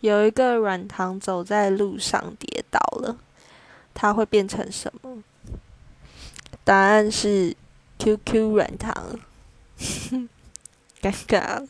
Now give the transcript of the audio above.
有一个软糖走在路上跌倒了，它会变成什么？答案是 QQ 软糖。尴尬。